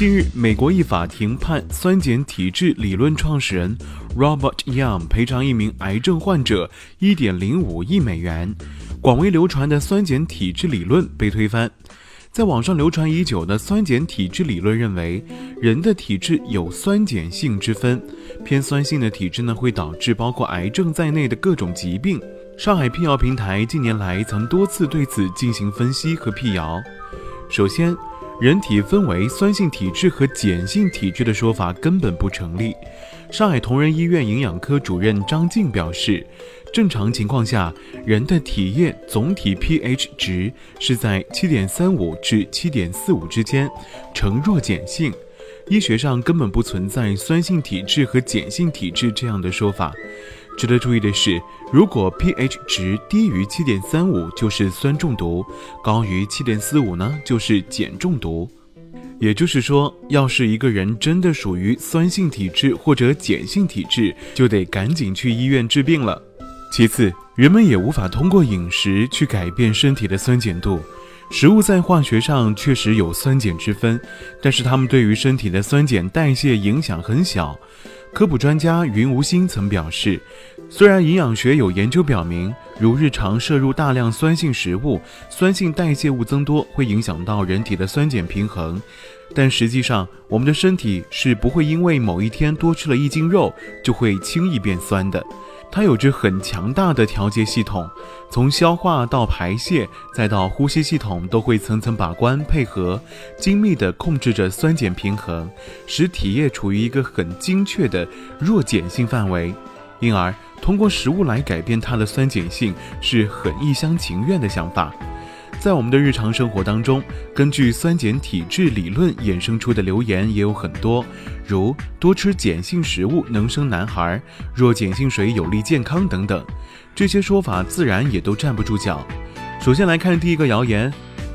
近日，美国一法庭判酸碱体质理论创始人 Robert Young 赔偿一名癌症患者1.05亿美元。广为流传的酸碱体质理论被推翻。在网上流传已久的酸碱体质理论认为，人的体质有酸碱性之分，偏酸性的体质呢会导致包括癌症在内的各种疾病。上海辟谣平台近年来曾多次对此进行分析和辟谣。首先，人体分为酸性体质和碱性体质的说法根本不成立。上海同仁医院营养科主任张静表示，正常情况下，人的体液总体 pH 值是在七点三五至七点四五之间，呈弱碱性。医学上根本不存在酸性体质和碱性体质这样的说法。值得注意的是，如果 pH 值低于七点三五就是酸中毒，高于七点四五呢就是碱中毒。也就是说，要是一个人真的属于酸性体质或者碱性体质，就得赶紧去医院治病了。其次，人们也无法通过饮食去改变身体的酸碱度。食物在化学上确实有酸碱之分，但是它们对于身体的酸碱代谢影响很小。科普专家云无心曾表示，虽然营养学有研究表明，如日常摄入大量酸性食物，酸性代谢物增多会影响到人体的酸碱平衡，但实际上我们的身体是不会因为某一天多吃了一斤肉就会轻易变酸的。它有着很强大的调节系统，从消化到排泄，再到呼吸系统，都会层层把关配合，精密地控制着酸碱平衡，使体液处于一个很精确的弱碱性范围。因而，通过食物来改变它的酸碱性，是很一厢情愿的想法。在我们的日常生活当中，根据酸碱体质理论衍生出的流言也有很多，如多吃碱性食物能生男孩，若碱性水有利健康等等，这些说法自然也都站不住脚。首先来看第一个谣言：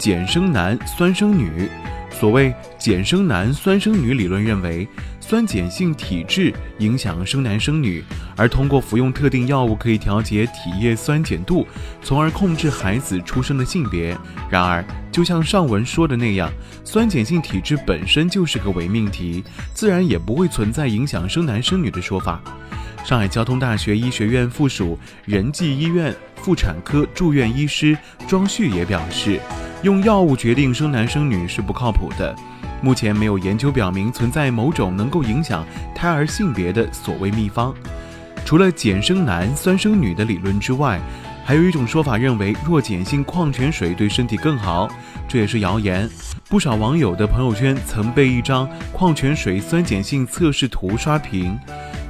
碱生男，酸生女。所谓碱生男，酸生女理论认为。酸碱性体质影响生男生女，而通过服用特定药物可以调节体液酸碱度，从而控制孩子出生的性别。然而，就像上文说的那样，酸碱性体质本身就是个伪命题，自然也不会存在影响生男生女的说法。上海交通大学医学院附属仁济医院妇产科住院医师庄旭也表示，用药物决定生男生女是不靠谱的。目前没有研究表明存在某种能够影响胎儿性别的所谓秘方。除了碱生男、酸生女的理论之外，还有一种说法认为弱碱性矿泉水对身体更好，这也是谣言。不少网友的朋友圈曾被一张矿泉水酸碱性测试图刷屏，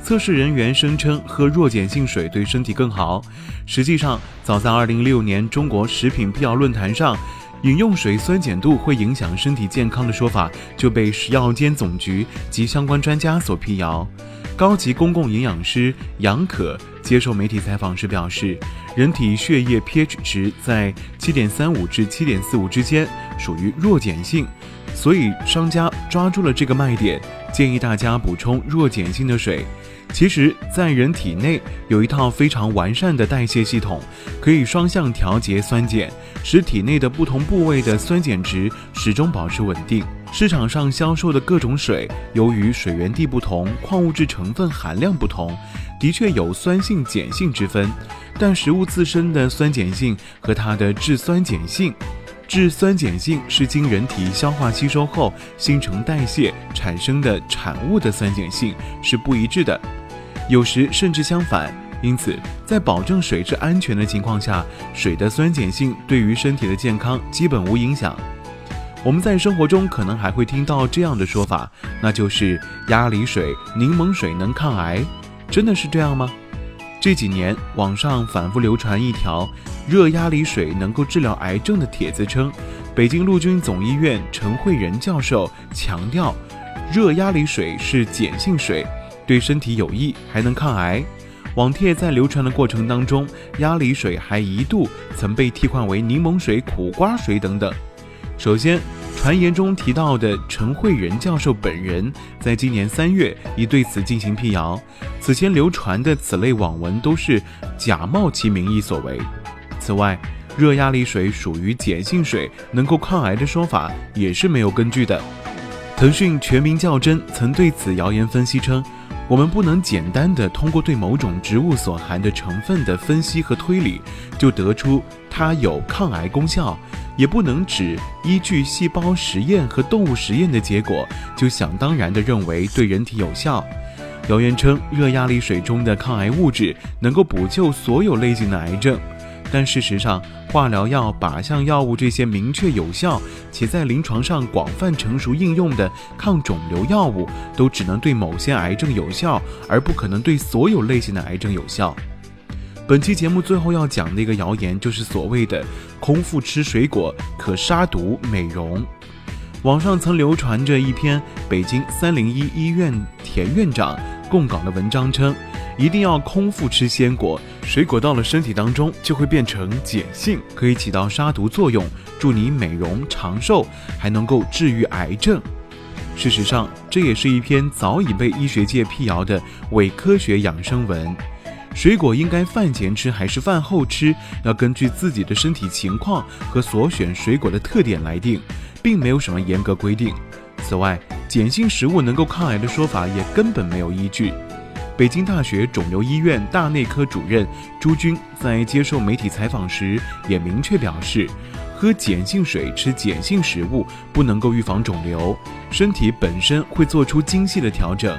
测试人员声称喝弱碱性水对身体更好。实际上，早在2016年中国食品辟谣论坛上。饮用水酸碱度会影响身体健康的说法就被食药监总局及相关专家所辟谣。高级公共营养师杨可接受媒体采访时表示，人体血液 pH 值在七点三五至七点四五之间，属于弱碱性，所以商家抓住了这个卖点，建议大家补充弱碱性的水。其实，在人体内有一套非常完善的代谢系统，可以双向调节酸碱，使体内的不同部位的酸碱值始终保持稳定。市场上销售的各种水，由于水源地不同，矿物质成分含量不同，的确有酸性、碱性之分。但食物自身的酸碱性和它的质酸碱性，质酸碱性是经人体消化吸收后新陈代谢产生的产物的酸碱性是不一致的。有时甚至相反，因此在保证水质安全的情况下，水的酸碱性对于身体的健康基本无影响。我们在生活中可能还会听到这样的说法，那就是鸭梨水、柠檬水能抗癌，真的是这样吗？这几年网上反复流传一条热压梨水能够治疗癌症的帖子，称北京陆军总医院陈慧仁教授强调，热压梨水是碱性水。对身体有益，还能抗癌。网帖在流传的过程当中，鸭梨水还一度曾被替换为柠檬水、苦瓜水等等。首先，传言中提到的陈慧仁教授本人，在今年三月已对此进行辟谣。此前流传的此类网文都是假冒其名义所为。此外，热压力水属于碱性水，能够抗癌的说法也是没有根据的。腾讯全民较真曾对此谣言分析称：“我们不能简单的通过对某种植物所含的成分的分析和推理，就得出它有抗癌功效，也不能只依据细胞实验和动物实验的结果，就想当然的认为对人体有效。”谣言称，热压力水中的抗癌物质能够补救所有类型的癌症。但事实上，化疗药、靶向药物这些明确有效且在临床上广泛成熟应用的抗肿瘤药物，都只能对某些癌症有效，而不可能对所有类型的癌症有效。本期节目最后要讲的一个谣言，就是所谓的空腹吃水果可杀毒美容。网上曾流传着一篇北京三零一医院田院长供稿的文章，称。一定要空腹吃鲜果，水果到了身体当中就会变成碱性，可以起到杀毒作用，助你美容长寿，还能够治愈癌症。事实上，这也是一篇早已被医学界辟谣的伪科学养生文。水果应该饭前吃还是饭后吃，要根据自己的身体情况和所选水果的特点来定，并没有什么严格规定。此外，碱性食物能够抗癌的说法也根本没有依据。北京大学肿瘤医院大内科主任朱军在接受媒体采访时也明确表示，喝碱性水、吃碱性食物不能够预防肿瘤，身体本身会做出精细的调整，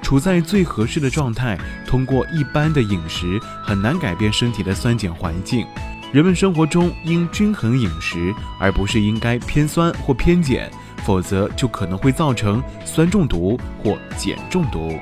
处在最合适的状态。通过一般的饮食很难改变身体的酸碱环境，人们生活中应均衡饮食，而不是应该偏酸或偏碱，否则就可能会造成酸中毒或碱中毒。